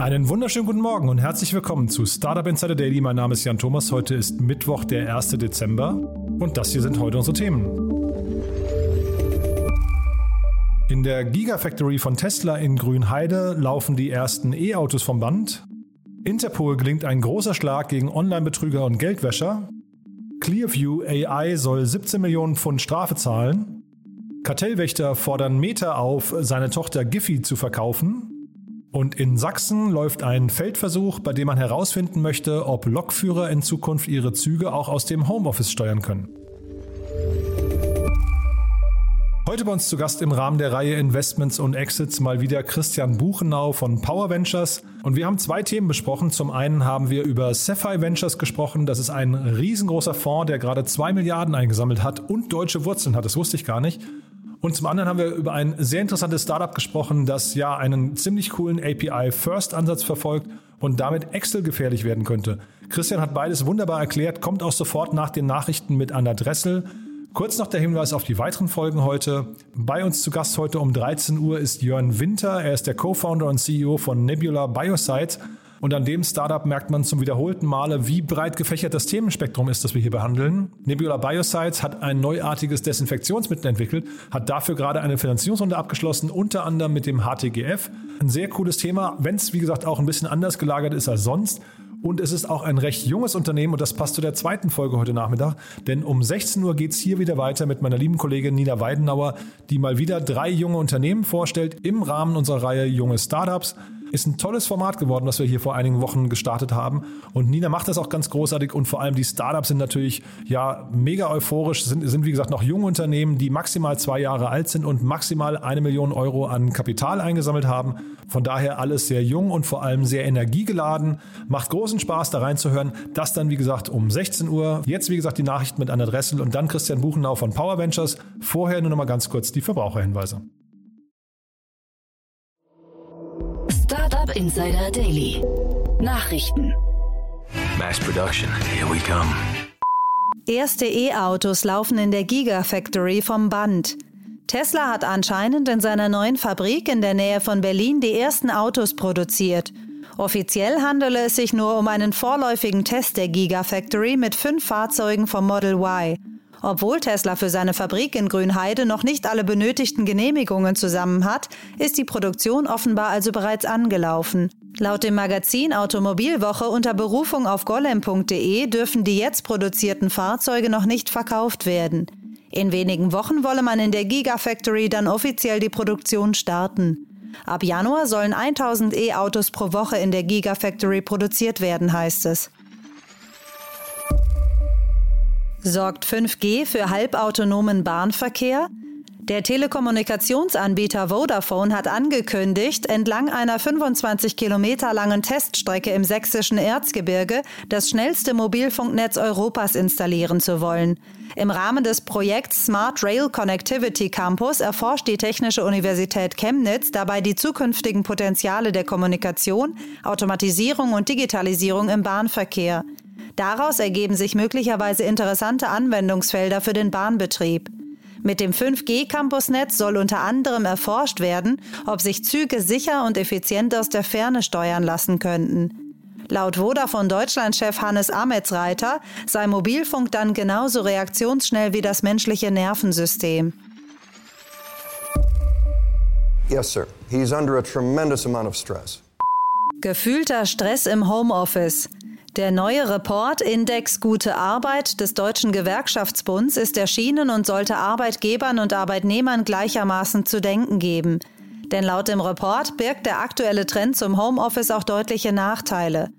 Einen wunderschönen guten Morgen und herzlich willkommen zu Startup Insider Daily. Mein Name ist Jan Thomas. Heute ist Mittwoch, der 1. Dezember und das hier sind heute unsere Themen. In der Gigafactory von Tesla in Grünheide laufen die ersten E-Autos vom Band. Interpol gelingt ein großer Schlag gegen Online-Betrüger und Geldwäscher. Clearview AI soll 17 Millionen Pfund Strafe zahlen. Kartellwächter fordern Meta auf, seine Tochter Giphy zu verkaufen. Und in Sachsen läuft ein Feldversuch, bei dem man herausfinden möchte, ob Lokführer in Zukunft ihre Züge auch aus dem Homeoffice steuern können. Heute bei uns zu Gast im Rahmen der Reihe Investments und Exits mal wieder Christian Buchenau von Power Ventures. Und wir haben zwei Themen besprochen. Zum einen haben wir über Sapphire Ventures gesprochen. Das ist ein riesengroßer Fonds, der gerade zwei Milliarden eingesammelt hat und deutsche Wurzeln hat. Das wusste ich gar nicht. Und zum anderen haben wir über ein sehr interessantes Startup gesprochen, das ja einen ziemlich coolen API-First-Ansatz verfolgt und damit Excel gefährlich werden könnte. Christian hat beides wunderbar erklärt, kommt auch sofort nach den Nachrichten mit Anna Dressel. Kurz noch der Hinweis auf die weiteren Folgen heute. Bei uns zu Gast heute um 13 Uhr ist Jörn Winter. Er ist der Co-Founder und CEO von Nebula Biosites. Und an dem Startup merkt man zum wiederholten Male, wie breit gefächert das Themenspektrum ist, das wir hier behandeln. Nebula Biosides hat ein neuartiges Desinfektionsmittel entwickelt, hat dafür gerade eine Finanzierungsrunde abgeschlossen, unter anderem mit dem HTGF. Ein sehr cooles Thema, wenn es wie gesagt auch ein bisschen anders gelagert ist als sonst. Und es ist auch ein recht junges Unternehmen und das passt zu der zweiten Folge heute Nachmittag. Denn um 16 Uhr geht es hier wieder weiter mit meiner lieben Kollegin Nina Weidenauer, die mal wieder drei junge Unternehmen vorstellt im Rahmen unserer Reihe Junge Startups. Ist ein tolles Format geworden, was wir hier vor einigen Wochen gestartet haben. Und Nina macht das auch ganz großartig und vor allem die Startups sind natürlich ja mega euphorisch, sind, sind wie gesagt noch junge Unternehmen, die maximal zwei Jahre alt sind und maximal eine Million Euro an Kapital eingesammelt haben. Von daher alles sehr jung und vor allem sehr energiegeladen. Macht großen Spaß, da reinzuhören. Das dann, wie gesagt, um 16 Uhr. Jetzt, wie gesagt, die Nachrichten mit Anna Dressel und dann Christian Buchenau von Power Ventures. Vorher nur noch mal ganz kurz die Verbraucherhinweise. Startup Insider Daily. Nachrichten. Mass production. Here we come. Erste E-Autos laufen in der Gigafactory vom Band. Tesla hat anscheinend in seiner neuen Fabrik in der Nähe von Berlin die ersten Autos produziert. Offiziell handele es sich nur um einen vorläufigen Test der Gigafactory mit fünf Fahrzeugen vom Model Y. Obwohl Tesla für seine Fabrik in Grünheide noch nicht alle benötigten Genehmigungen zusammen hat, ist die Produktion offenbar also bereits angelaufen. Laut dem Magazin Automobilwoche unter Berufung auf golem.de dürfen die jetzt produzierten Fahrzeuge noch nicht verkauft werden. In wenigen Wochen wolle man in der Gigafactory dann offiziell die Produktion starten. Ab Januar sollen 1000 E-Autos pro Woche in der Gigafactory produziert werden, heißt es. Sorgt 5G für halbautonomen Bahnverkehr? Der Telekommunikationsanbieter Vodafone hat angekündigt, entlang einer 25 Kilometer langen Teststrecke im sächsischen Erzgebirge das schnellste Mobilfunknetz Europas installieren zu wollen. Im Rahmen des Projekts Smart Rail Connectivity Campus erforscht die Technische Universität Chemnitz dabei die zukünftigen Potenziale der Kommunikation, Automatisierung und Digitalisierung im Bahnverkehr. Daraus ergeben sich möglicherweise interessante Anwendungsfelder für den Bahnbetrieb. Mit dem 5G-Campusnetz soll unter anderem erforscht werden, ob sich Züge sicher und effizient aus der Ferne steuern lassen könnten. Laut Vodafone Deutschland-Chef Hannes Ametsreiter sei Mobilfunk dann genauso reaktionsschnell wie das menschliche Nervensystem. Yes, sir. He's under a tremendous amount of stress. Gefühlter Stress im Homeoffice. Der neue Report Index Gute Arbeit des Deutschen Gewerkschaftsbunds ist erschienen und sollte Arbeitgebern und Arbeitnehmern gleichermaßen zu denken geben. Denn laut dem Report birgt der aktuelle Trend zum Homeoffice auch deutliche Nachteile.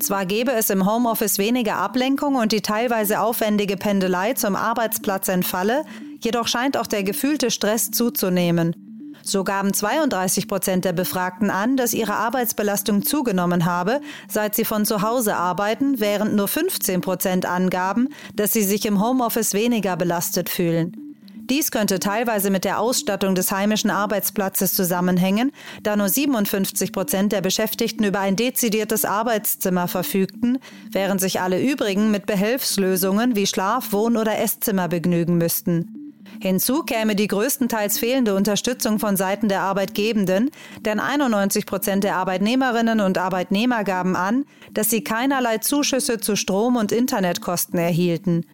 Zwar gäbe es im Homeoffice weniger Ablenkung und die teilweise aufwendige Pendelei zum Arbeitsplatz entfalle, jedoch scheint auch der gefühlte Stress zuzunehmen. So gaben 32 Prozent der Befragten an, dass ihre Arbeitsbelastung zugenommen habe, seit sie von zu Hause arbeiten, während nur 15 Prozent angaben, dass sie sich im Homeoffice weniger belastet fühlen. Dies könnte teilweise mit der Ausstattung des heimischen Arbeitsplatzes zusammenhängen, da nur 57 Prozent der Beschäftigten über ein dezidiertes Arbeitszimmer verfügten, während sich alle übrigen mit Behelfslösungen wie Schlaf-, Wohn- oder Esszimmer begnügen müssten. Hinzu käme die größtenteils fehlende Unterstützung von Seiten der Arbeitgebenden, denn 91 Prozent der Arbeitnehmerinnen und Arbeitnehmer gaben an, dass sie keinerlei Zuschüsse zu Strom- und Internetkosten erhielten.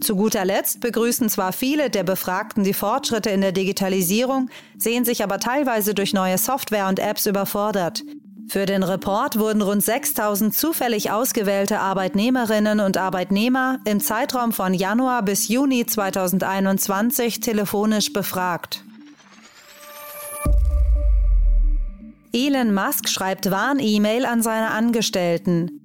Zu guter Letzt begrüßen zwar viele der Befragten die Fortschritte in der Digitalisierung, sehen sich aber teilweise durch neue Software und Apps überfordert. Für den Report wurden rund 6000 zufällig ausgewählte Arbeitnehmerinnen und Arbeitnehmer im Zeitraum von Januar bis Juni 2021 telefonisch befragt. Elon Musk schreibt Warn-E-Mail an seine Angestellten.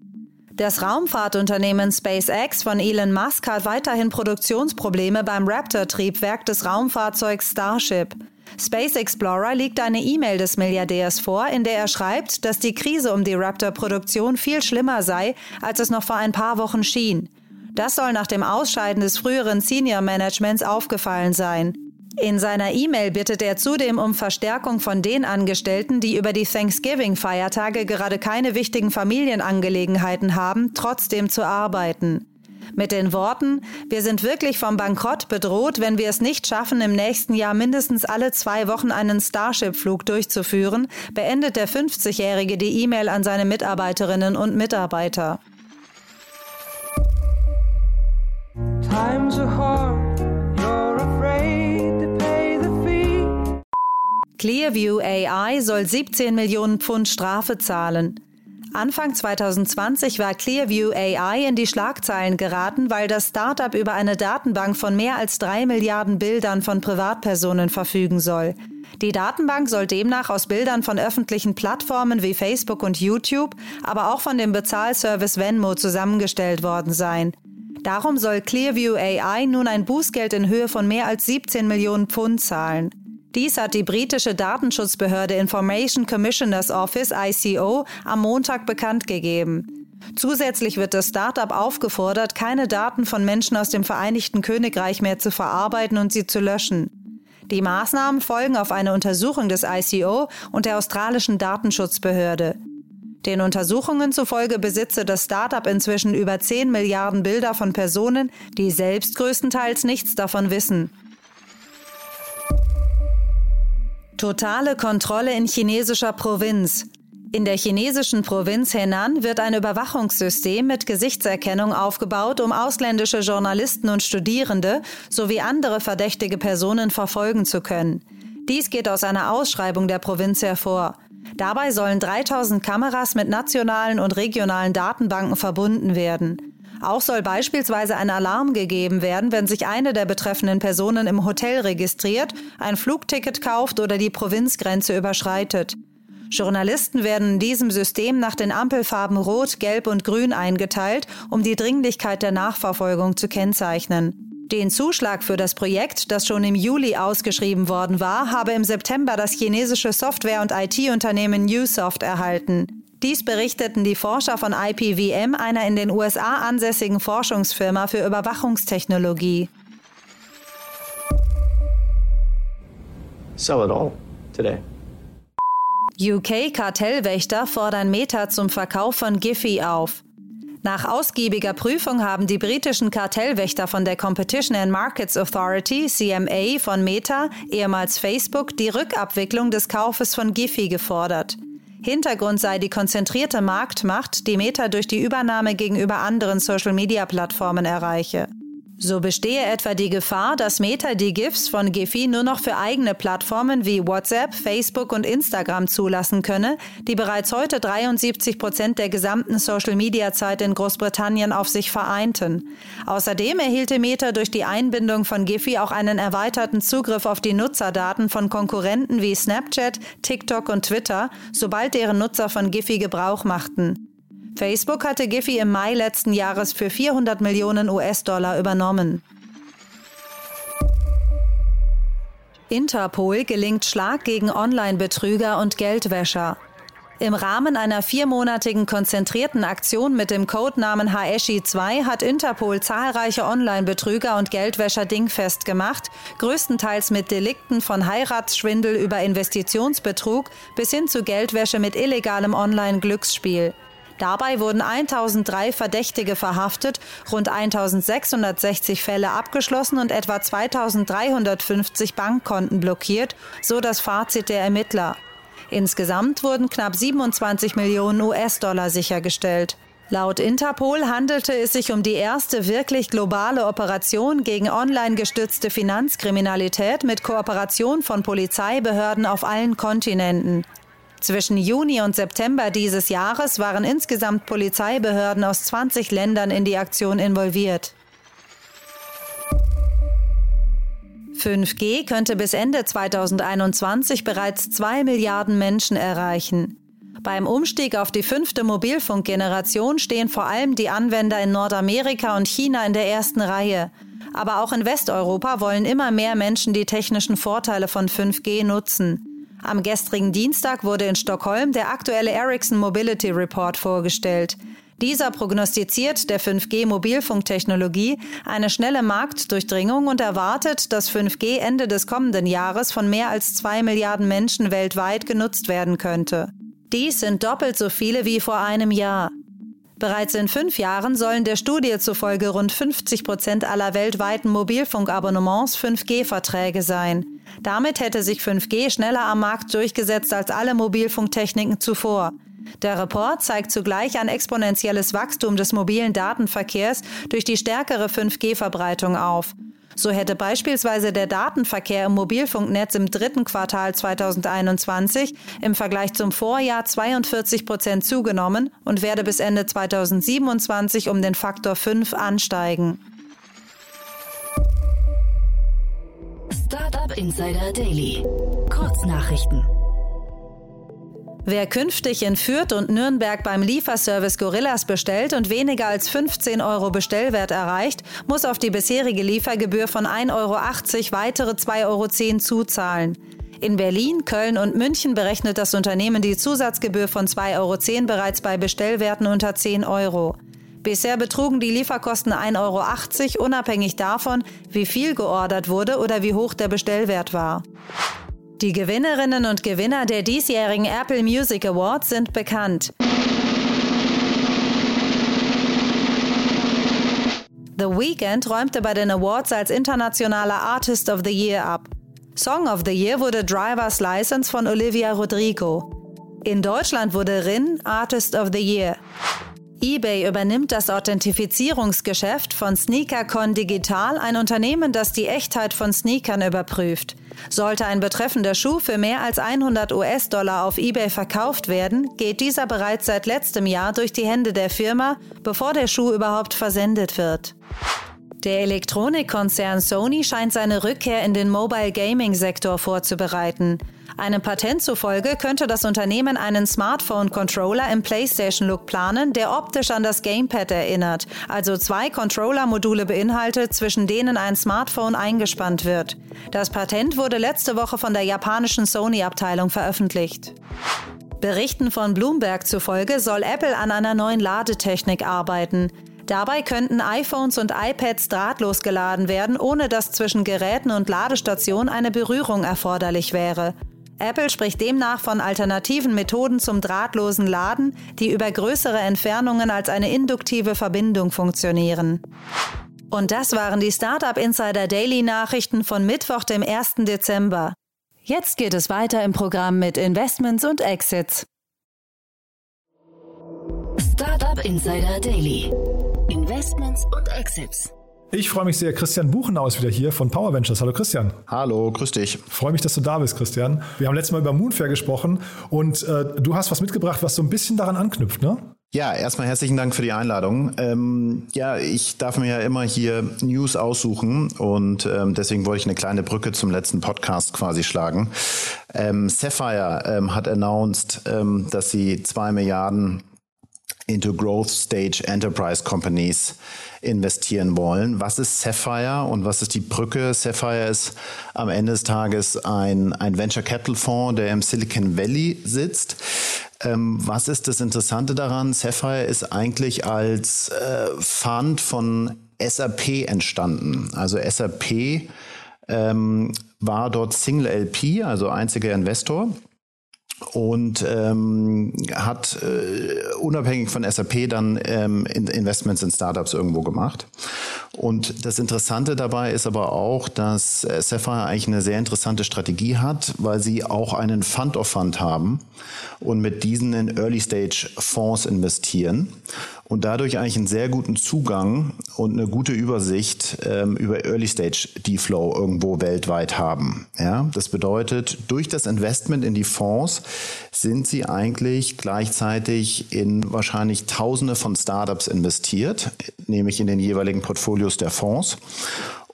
Das Raumfahrtunternehmen SpaceX von Elon Musk hat weiterhin Produktionsprobleme beim Raptor-Triebwerk des Raumfahrzeugs Starship. Space Explorer liegt eine E-Mail des Milliardärs vor, in der er schreibt, dass die Krise um die Raptor-Produktion viel schlimmer sei, als es noch vor ein paar Wochen schien. Das soll nach dem Ausscheiden des früheren Senior Managements aufgefallen sein. In seiner E-Mail bittet er zudem um Verstärkung von den Angestellten, die über die Thanksgiving-Feiertage gerade keine wichtigen Familienangelegenheiten haben, trotzdem zu arbeiten. Mit den Worten, wir sind wirklich vom Bankrott bedroht, wenn wir es nicht schaffen, im nächsten Jahr mindestens alle zwei Wochen einen Starship-Flug durchzuführen, beendet der 50-Jährige die E-Mail an seine Mitarbeiterinnen und Mitarbeiter. Times are hard, you're afraid Clearview AI soll 17 Millionen Pfund Strafe zahlen. Anfang 2020 war Clearview AI in die Schlagzeilen geraten, weil das Startup über eine Datenbank von mehr als drei Milliarden Bildern von Privatpersonen verfügen soll. Die Datenbank soll demnach aus Bildern von öffentlichen Plattformen wie Facebook und YouTube, aber auch von dem Bezahlservice Venmo zusammengestellt worden sein. Darum soll Clearview AI nun ein Bußgeld in Höhe von mehr als 17 Millionen Pfund zahlen. Dies hat die britische Datenschutzbehörde Information Commissioners Office ICO am Montag bekannt gegeben. Zusätzlich wird das Startup aufgefordert, keine Daten von Menschen aus dem Vereinigten Königreich mehr zu verarbeiten und sie zu löschen. Die Maßnahmen folgen auf eine Untersuchung des ICO und der australischen Datenschutzbehörde. Den Untersuchungen zufolge besitze das Startup inzwischen über 10 Milliarden Bilder von Personen, die selbst größtenteils nichts davon wissen. Totale Kontrolle in chinesischer Provinz. In der chinesischen Provinz Henan wird ein Überwachungssystem mit Gesichtserkennung aufgebaut, um ausländische Journalisten und Studierende sowie andere verdächtige Personen verfolgen zu können. Dies geht aus einer Ausschreibung der Provinz hervor. Dabei sollen 3000 Kameras mit nationalen und regionalen Datenbanken verbunden werden. Auch soll beispielsweise ein Alarm gegeben werden, wenn sich eine der betreffenden Personen im Hotel registriert, ein Flugticket kauft oder die Provinzgrenze überschreitet. Journalisten werden in diesem System nach den Ampelfarben Rot, Gelb und Grün eingeteilt, um die Dringlichkeit der Nachverfolgung zu kennzeichnen. Den Zuschlag für das Projekt, das schon im Juli ausgeschrieben worden war, habe im September das chinesische Software- und IT-Unternehmen Newsoft erhalten. Dies berichteten die Forscher von IPVM, einer in den USA ansässigen Forschungsfirma für Überwachungstechnologie. Sell it all today. UK-Kartellwächter fordern Meta zum Verkauf von Giphy auf. Nach ausgiebiger Prüfung haben die britischen Kartellwächter von der Competition and Markets Authority, CMA, von Meta, ehemals Facebook, die Rückabwicklung des Kaufes von Giphy gefordert. Hintergrund sei die konzentrierte Marktmacht, die Meta durch die Übernahme gegenüber anderen Social-Media-Plattformen erreiche. So bestehe etwa die Gefahr, dass Meta die GIFs von Giphy nur noch für eigene Plattformen wie WhatsApp, Facebook und Instagram zulassen könne, die bereits heute 73 Prozent der gesamten Social-Media-Zeit in Großbritannien auf sich vereinten. Außerdem erhielte Meta durch die Einbindung von Giphy auch einen erweiterten Zugriff auf die Nutzerdaten von Konkurrenten wie Snapchat, TikTok und Twitter, sobald deren Nutzer von Giphy Gebrauch machten. Facebook hatte Giphy im Mai letzten Jahres für 400 Millionen US-Dollar übernommen. Interpol gelingt Schlag gegen Online-Betrüger und Geldwäscher. Im Rahmen einer viermonatigen konzentrierten Aktion mit dem Codenamen Haeshi 2 hat Interpol zahlreiche Online-Betrüger und Geldwäscher dingfest gemacht, größtenteils mit Delikten von Heiratsschwindel über Investitionsbetrug bis hin zu Geldwäsche mit illegalem Online-Glücksspiel. Dabei wurden 1003 Verdächtige verhaftet, rund 1660 Fälle abgeschlossen und etwa 2350 Bankkonten blockiert, so das Fazit der Ermittler. Insgesamt wurden knapp 27 Millionen US-Dollar sichergestellt. Laut Interpol handelte es sich um die erste wirklich globale Operation gegen online gestützte Finanzkriminalität mit Kooperation von Polizeibehörden auf allen Kontinenten. Zwischen Juni und September dieses Jahres waren insgesamt Polizeibehörden aus 20 Ländern in die Aktion involviert. 5G könnte bis Ende 2021 bereits zwei Milliarden Menschen erreichen. Beim Umstieg auf die fünfte Mobilfunkgeneration stehen vor allem die Anwender in Nordamerika und China in der ersten Reihe. Aber auch in Westeuropa wollen immer mehr Menschen die technischen Vorteile von 5G nutzen. Am gestrigen Dienstag wurde in Stockholm der aktuelle Ericsson Mobility Report vorgestellt. Dieser prognostiziert der 5G-Mobilfunktechnologie eine schnelle Marktdurchdringung und erwartet, dass 5G Ende des kommenden Jahres von mehr als zwei Milliarden Menschen weltweit genutzt werden könnte. Dies sind doppelt so viele wie vor einem Jahr. Bereits in fünf Jahren sollen der Studie zufolge rund 50 Prozent aller weltweiten Mobilfunkabonnements 5G-Verträge sein. Damit hätte sich 5G schneller am Markt durchgesetzt als alle Mobilfunktechniken zuvor. Der Report zeigt zugleich ein exponentielles Wachstum des mobilen Datenverkehrs durch die stärkere 5G-Verbreitung auf. So hätte beispielsweise der Datenverkehr im Mobilfunknetz im dritten Quartal 2021 im Vergleich zum Vorjahr 42 Prozent zugenommen und werde bis Ende 2027 um den Faktor 5 ansteigen. Startup Insider Daily. Kurznachrichten. Wer künftig in Fürth und Nürnberg beim Lieferservice Gorillas bestellt und weniger als 15 Euro Bestellwert erreicht, muss auf die bisherige Liefergebühr von 1,80 Euro weitere 2,10 Euro zuzahlen. In Berlin, Köln und München berechnet das Unternehmen die Zusatzgebühr von 2,10 Euro bereits bei Bestellwerten unter 10 Euro. Bisher betrugen die Lieferkosten 1,80 Euro, unabhängig davon, wie viel geordert wurde oder wie hoch der Bestellwert war. Die Gewinnerinnen und Gewinner der diesjährigen Apple Music Awards sind bekannt. The Weeknd räumte bei den Awards als internationaler Artist of the Year ab. Song of the Year wurde Driver's License von Olivia Rodrigo. In Deutschland wurde Rin Artist of the Year eBay übernimmt das Authentifizierungsgeschäft von SneakerCon Digital, ein Unternehmen, das die Echtheit von Sneakern überprüft. Sollte ein betreffender Schuh für mehr als 100 US-Dollar auf eBay verkauft werden, geht dieser bereits seit letztem Jahr durch die Hände der Firma, bevor der Schuh überhaupt versendet wird. Der Elektronikkonzern Sony scheint seine Rückkehr in den Mobile Gaming Sektor vorzubereiten. Einem Patent zufolge könnte das Unternehmen einen Smartphone-Controller im PlayStation-Look planen, der optisch an das Gamepad erinnert, also zwei Controller-Module beinhaltet, zwischen denen ein Smartphone eingespannt wird. Das Patent wurde letzte Woche von der japanischen Sony-Abteilung veröffentlicht. Berichten von Bloomberg zufolge soll Apple an einer neuen Ladetechnik arbeiten. Dabei könnten iPhones und iPads drahtlos geladen werden, ohne dass zwischen Geräten und Ladestation eine Berührung erforderlich wäre. Apple spricht demnach von alternativen Methoden zum drahtlosen Laden, die über größere Entfernungen als eine induktive Verbindung funktionieren. Und das waren die Startup Insider Daily Nachrichten von Mittwoch, dem 1. Dezember. Jetzt geht es weiter im Programm mit Investments und Exits. Startup Insider Daily. Investments und Exits. Ich freue mich sehr. Christian Buchenau ist wieder hier von Power Ventures. Hallo Christian. Hallo, grüß dich. Freue mich, dass du da bist, Christian. Wir haben letztes Mal über Moonfair gesprochen und äh, du hast was mitgebracht, was so ein bisschen daran anknüpft, ne? Ja, erstmal herzlichen Dank für die Einladung. Ähm, ja, ich darf mir ja immer hier News aussuchen und ähm, deswegen wollte ich eine kleine Brücke zum letzten Podcast quasi schlagen. Ähm, Sapphire ähm, hat announced, ähm, dass sie zwei Milliarden into Growth Stage Enterprise Companies investieren wollen. Was ist Sapphire und was ist die Brücke? Sapphire ist am Ende des Tages ein, ein Venture Capital Fonds, der im Silicon Valley sitzt. Ähm, was ist das Interessante daran? Sapphire ist eigentlich als äh, Fund von SAP entstanden. Also SAP ähm, war dort Single LP, also einziger Investor und ähm, hat äh, unabhängig von SAP dann ähm, Investments in Startups irgendwo gemacht. Und das Interessante dabei ist aber auch, dass äh, Sapphire eigentlich eine sehr interessante Strategie hat, weil sie auch einen Fund of Fund haben und mit diesen in Early Stage Fonds investieren und dadurch eigentlich einen sehr guten Zugang und eine gute Übersicht ähm, über Early Stage D-Flow irgendwo weltweit haben. Ja, das bedeutet, durch das Investment in die Fonds sind sie eigentlich gleichzeitig in wahrscheinlich Tausende von Startups investiert, nämlich in den jeweiligen Portfolios der Fonds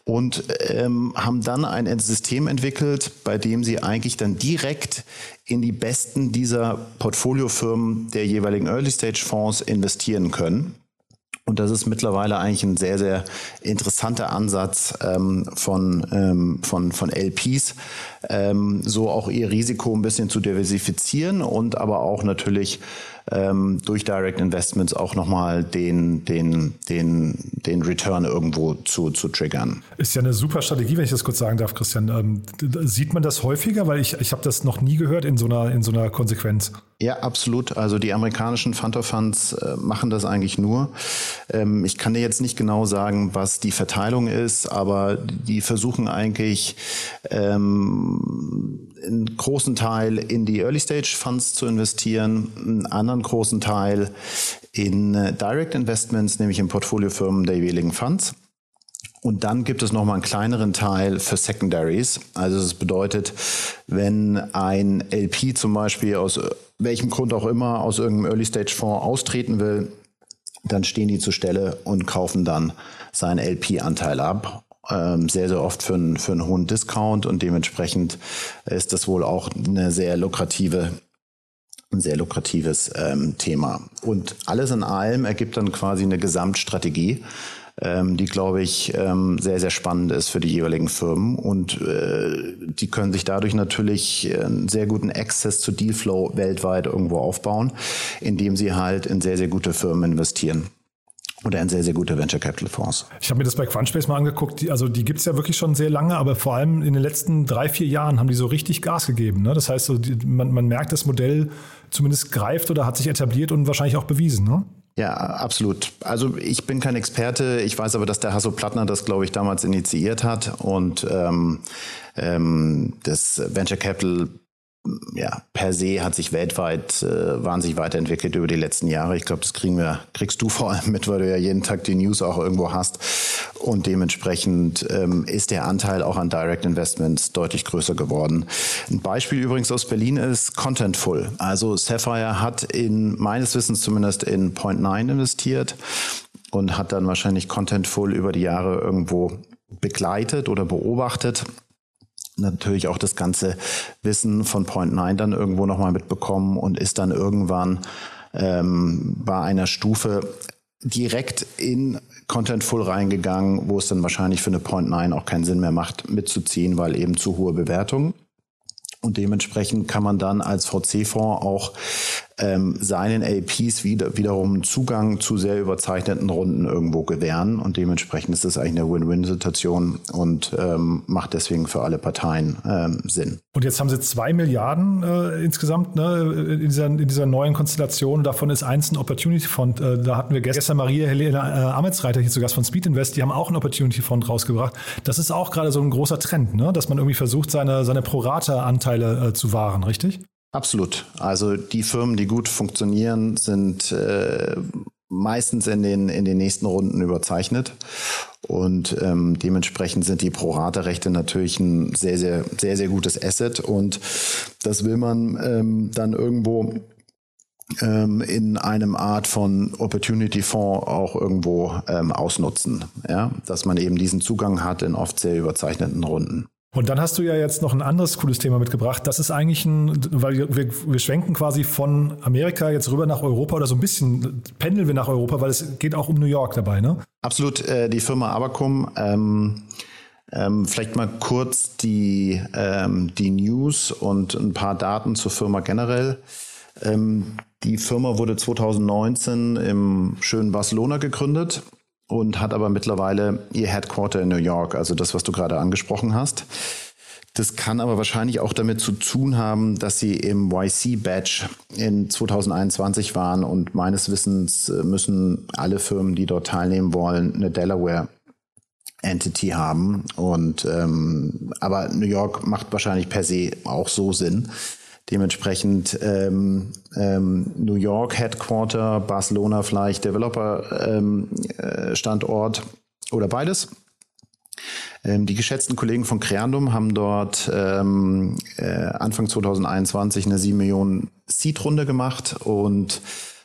und ähm, haben dann ein System entwickelt, bei dem sie eigentlich dann direkt in die besten dieser Portfoliofirmen der jeweiligen Early-Stage-Fonds investieren können. Und das ist mittlerweile eigentlich ein sehr, sehr interessanter Ansatz ähm, von, ähm, von, von LPs, ähm, so auch ihr Risiko ein bisschen zu diversifizieren und aber auch natürlich ähm, durch Direct Investments auch nochmal den, den, den, den Return irgendwo zu, zu triggern. Ist ja eine super Strategie, wenn ich das kurz sagen darf, Christian. Ähm, sieht man das häufiger? Weil ich, ich habe das noch nie gehört in so einer, in so einer Konsequenz. Ja, absolut. Also die amerikanischen Fund of Funds äh, machen das eigentlich nur. Ähm, ich kann dir jetzt nicht genau sagen, was die Verteilung ist, aber die versuchen eigentlich ähm, einen großen Teil in die Early Stage Funds zu investieren, einen anderen großen Teil in äh, Direct Investments, nämlich in Portfoliofirmen der jeweiligen Funds. Und dann gibt es nochmal einen kleineren Teil für Secondaries. Also das bedeutet, wenn ein LP zum Beispiel aus welchem Grund auch immer aus irgendeinem Early-Stage-Fonds austreten will, dann stehen die zur Stelle und kaufen dann seinen LP-Anteil ab ähm, sehr, sehr oft für einen, für einen hohen Discount und dementsprechend ist das wohl auch eine sehr lukrative ein sehr lukratives ähm, Thema. Und alles in allem ergibt dann quasi eine Gesamtstrategie, ähm, die, glaube ich, ähm, sehr, sehr spannend ist für die jeweiligen Firmen. Und äh, die können sich dadurch natürlich einen sehr guten Access zu Dealflow weltweit irgendwo aufbauen, indem sie halt in sehr, sehr gute Firmen investieren oder ein sehr, sehr guter Venture Capital Fonds. Ich habe mir das bei Quantspace mal angeguckt. Die, also die gibt es ja wirklich schon sehr lange, aber vor allem in den letzten drei, vier Jahren haben die so richtig Gas gegeben. Ne? Das heißt, so die, man, man merkt, das Modell zumindest greift oder hat sich etabliert und wahrscheinlich auch bewiesen. Ne? Ja, absolut. Also ich bin kein Experte. Ich weiß aber, dass der Hasso Plattner das, glaube ich, damals initiiert hat und ähm, ähm, das Venture Capital ja, per se hat sich weltweit äh, wahnsinnig weiterentwickelt über die letzten Jahre. Ich glaube, das kriegen wir, kriegst du vor allem mit, weil du ja jeden Tag die News auch irgendwo hast. Und dementsprechend ähm, ist der Anteil auch an Direct Investments deutlich größer geworden. Ein Beispiel übrigens aus Berlin ist Contentful. Also Sapphire hat in meines Wissens zumindest in Point Nine investiert und hat dann wahrscheinlich Contentful über die Jahre irgendwo begleitet oder beobachtet natürlich auch das ganze Wissen von Point 9 dann irgendwo nochmal mitbekommen und ist dann irgendwann ähm, bei einer Stufe direkt in Contentful reingegangen, wo es dann wahrscheinlich für eine Point 9 auch keinen Sinn mehr macht, mitzuziehen, weil eben zu hohe Bewertungen. Und dementsprechend kann man dann als VC-Fonds auch ähm, seinen LPs wieder, wiederum Zugang zu sehr überzeichneten Runden irgendwo gewähren. Und dementsprechend ist das eigentlich eine Win-Win-Situation und ähm, macht deswegen für alle Parteien ähm, Sinn. Und jetzt haben sie zwei Milliarden äh, insgesamt ne, in, dieser, in dieser neuen Konstellation. Davon ist eins ein Opportunity Fund. Äh, da hatten wir gestern Maria Helena äh, Ametsreiter hier zu Gast von Speed Invest. Die haben auch einen Opportunity Fund rausgebracht. Das ist auch gerade so ein großer Trend, ne? dass man irgendwie versucht, seine, seine Pro-Rata-Anteile äh, zu wahren, richtig? Absolut. Also die Firmen, die gut funktionieren, sind äh, meistens in den, in den nächsten Runden überzeichnet. Und ähm, dementsprechend sind die Pro-Rata-Rechte natürlich ein sehr, sehr, sehr, sehr gutes Asset. Und das will man ähm, dann irgendwo ähm, in einem Art von Opportunity Fonds auch irgendwo ähm, ausnutzen. Ja? Dass man eben diesen Zugang hat in oft sehr überzeichneten Runden. Und dann hast du ja jetzt noch ein anderes cooles Thema mitgebracht. Das ist eigentlich ein, weil wir, wir schwenken quasi von Amerika jetzt rüber nach Europa oder so ein bisschen pendeln wir nach Europa, weil es geht auch um New York dabei, ne? Absolut. Äh, die Firma Abacum. Ähm ähm, vielleicht mal kurz die, ähm, die News und ein paar Daten zur Firma generell. Ähm, die Firma wurde 2019 im schönen Barcelona gegründet und hat aber mittlerweile ihr Headquarter in New York, also das, was du gerade angesprochen hast. Das kann aber wahrscheinlich auch damit zu tun haben, dass sie im YC-Badge in 2021 waren und meines Wissens äh, müssen alle Firmen, die dort teilnehmen wollen, eine Delaware Entity haben. Und ähm, aber New York macht wahrscheinlich per se auch so Sinn. Dementsprechend ähm, ähm, New York Headquarter, Barcelona vielleicht Developer ähm, äh, Standort oder beides. Ähm, die geschätzten Kollegen von Creandum haben dort ähm, äh, Anfang 2021 eine 7 Millionen Seed-Runde gemacht und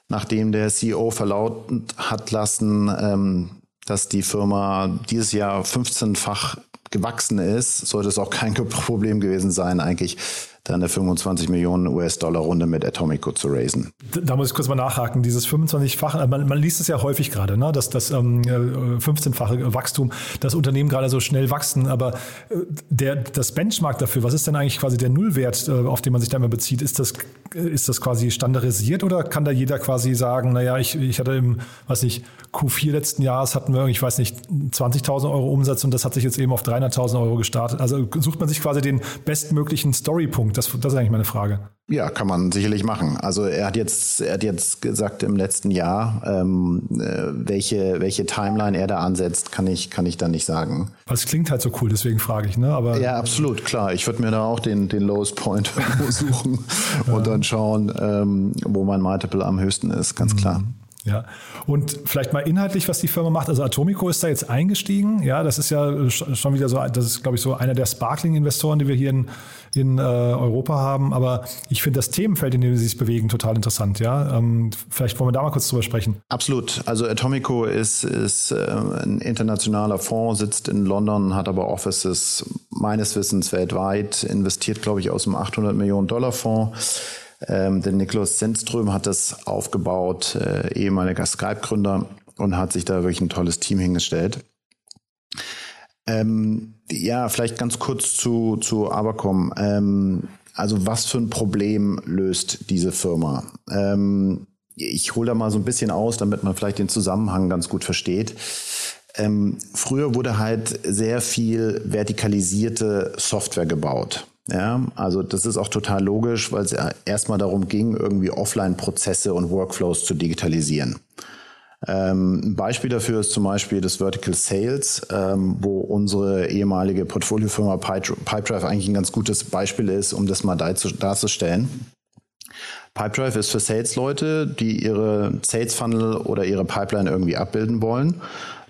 nachdem der CEO verlauten hat lassen, ähm, dass die Firma dieses Jahr 15-fach gewachsen ist, sollte es auch kein Problem gewesen sein, eigentlich da eine 25 Millionen US-Dollar-Runde mit Atomico zu raisen. Da muss ich kurz mal nachhaken. Dieses 25-fache, man, man, liest es ja häufig gerade, ne? dass das ähm, 15-fache Wachstum, das Unternehmen gerade so schnell wachsen. Aber äh, der, das Benchmark dafür, was ist denn eigentlich quasi der Nullwert, äh, auf den man sich da immer bezieht? Ist das, ist das quasi standardisiert oder kann da jeder quasi sagen, naja, ich, ich hatte im, weiß nicht, Q4 letzten Jahres hatten wir, ich weiß nicht, 20.000 Euro Umsatz und das hat sich jetzt eben auf 300.000 Euro gestartet. Also sucht man sich quasi den bestmöglichen Storypunkt. Das, das ist eigentlich meine Frage. Ja, kann man sicherlich machen. Also er hat jetzt, er hat jetzt gesagt im letzten Jahr, ähm, äh, welche, welche Timeline er da ansetzt, kann ich, kann ich da nicht sagen. Es klingt halt so cool, deswegen frage ich, ne? Aber ja, absolut, klar. Ich würde mir da auch den, den Lowest Point suchen ja. und dann schauen, ähm, wo mein Multiple am höchsten ist, ganz klar. Ja, und vielleicht mal inhaltlich, was die Firma macht. Also Atomico ist da jetzt eingestiegen. Ja, das ist ja schon wieder so, das ist, glaube ich, so einer der Sparkling-Investoren, die wir hier in, in äh, Europa haben. Aber ich finde das Themenfeld, in dem sie sich bewegen, total interessant. Ja, ähm, vielleicht wollen wir da mal kurz drüber sprechen. Absolut. Also Atomico ist, ist äh, ein internationaler Fonds, sitzt in London, hat aber Offices meines Wissens weltweit, investiert, glaube ich, aus einem 800 Millionen Dollar Fonds ähm, der Niklas Sennström hat das aufgebaut, äh, ehemaliger Skype-Gründer und hat sich da wirklich ein tolles Team hingestellt. Ähm, ja, vielleicht ganz kurz zu, zu Abercom. Ähm, also was für ein Problem löst diese Firma? Ähm, ich hole da mal so ein bisschen aus, damit man vielleicht den Zusammenhang ganz gut versteht. Ähm, früher wurde halt sehr viel vertikalisierte Software gebaut. Ja, also das ist auch total logisch, weil es erstmal darum ging, irgendwie Offline-Prozesse und Workflows zu digitalisieren. Ähm, ein Beispiel dafür ist zum Beispiel das Vertical Sales, ähm, wo unsere ehemalige Portfoliofirma Pipedrive eigentlich ein ganz gutes Beispiel ist, um das mal darzustellen. Pipedrive ist für Sales-Leute, die ihre Sales-Funnel oder ihre Pipeline irgendwie abbilden wollen.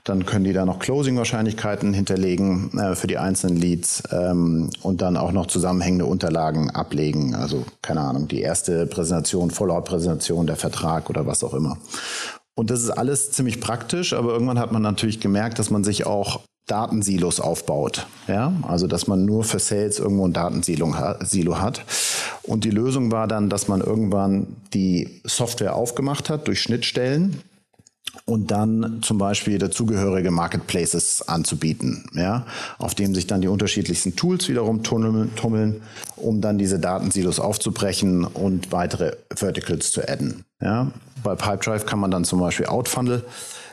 Dann können die da noch Closing-Wahrscheinlichkeiten hinterlegen äh, für die einzelnen Leads ähm, und dann auch noch zusammenhängende Unterlagen ablegen. Also keine Ahnung, die erste Präsentation, Follow-up-Präsentation, der Vertrag oder was auch immer. Und das ist alles ziemlich praktisch, aber irgendwann hat man natürlich gemerkt, dass man sich auch Datensilos aufbaut. Ja, also dass man nur für Sales irgendwo ein Datensilo hat. Und die Lösung war dann, dass man irgendwann die Software aufgemacht hat durch Schnittstellen und dann zum Beispiel dazugehörige Marketplaces anzubieten, ja, auf dem sich dann die unterschiedlichsten Tools wiederum tummeln, um dann diese Datensilos aufzubrechen und weitere Verticals zu adden. Ja. Bei Pipedrive kann man dann zum Beispiel Outfunnel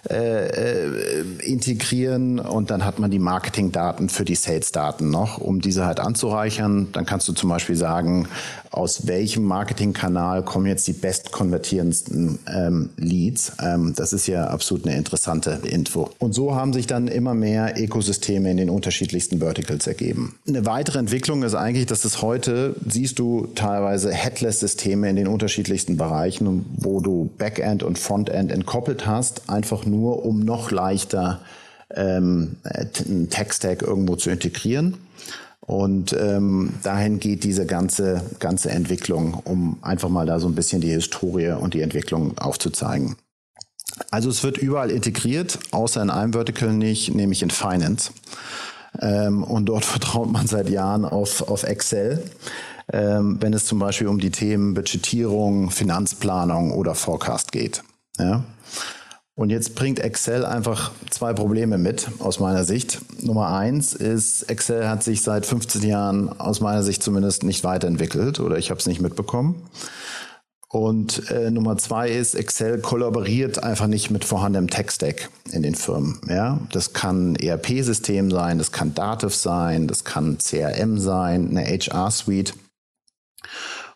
äh, äh, integrieren und dann hat man die Marketingdaten für die Sales-Daten noch, um diese halt anzureichern. Dann kannst du zum Beispiel sagen, aus welchem Marketingkanal kommen jetzt die bestkonvertierendsten ähm, Leads. Ähm, das ist ja absolut eine interessante Info. Und so haben sich dann immer mehr Ökosysteme in den unterschiedlichsten Verticals ergeben. Eine weitere Entwicklung ist eigentlich, dass es heute, siehst du teilweise Headless-Systeme in den unterschiedlichsten Bereichen, wo du Backend und Frontend entkoppelt hast, einfach nur um noch leichter ähm, einen Tech-Stack irgendwo zu integrieren. Und ähm, dahin geht diese ganze, ganze Entwicklung, um einfach mal da so ein bisschen die Historie und die Entwicklung aufzuzeigen. Also es wird überall integriert, außer in einem Vertical nicht, nämlich in Finance. ähm, und dort vertraut man seit Jahren auf, auf Excel. Ähm, wenn es zum Beispiel um die Themen Budgetierung, Finanzplanung oder Forecast geht. Ja? Und jetzt bringt Excel einfach zwei Probleme mit, aus meiner Sicht. Nummer eins ist, Excel hat sich seit 15 Jahren aus meiner Sicht zumindest nicht weiterentwickelt oder ich habe es nicht mitbekommen. Und äh, Nummer zwei ist, Excel kollaboriert einfach nicht mit vorhandenem Tech-Stack in den Firmen. Ja? Das kann ERP-System sein, das kann Dativ sein, das kann CRM sein, eine HR-Suite.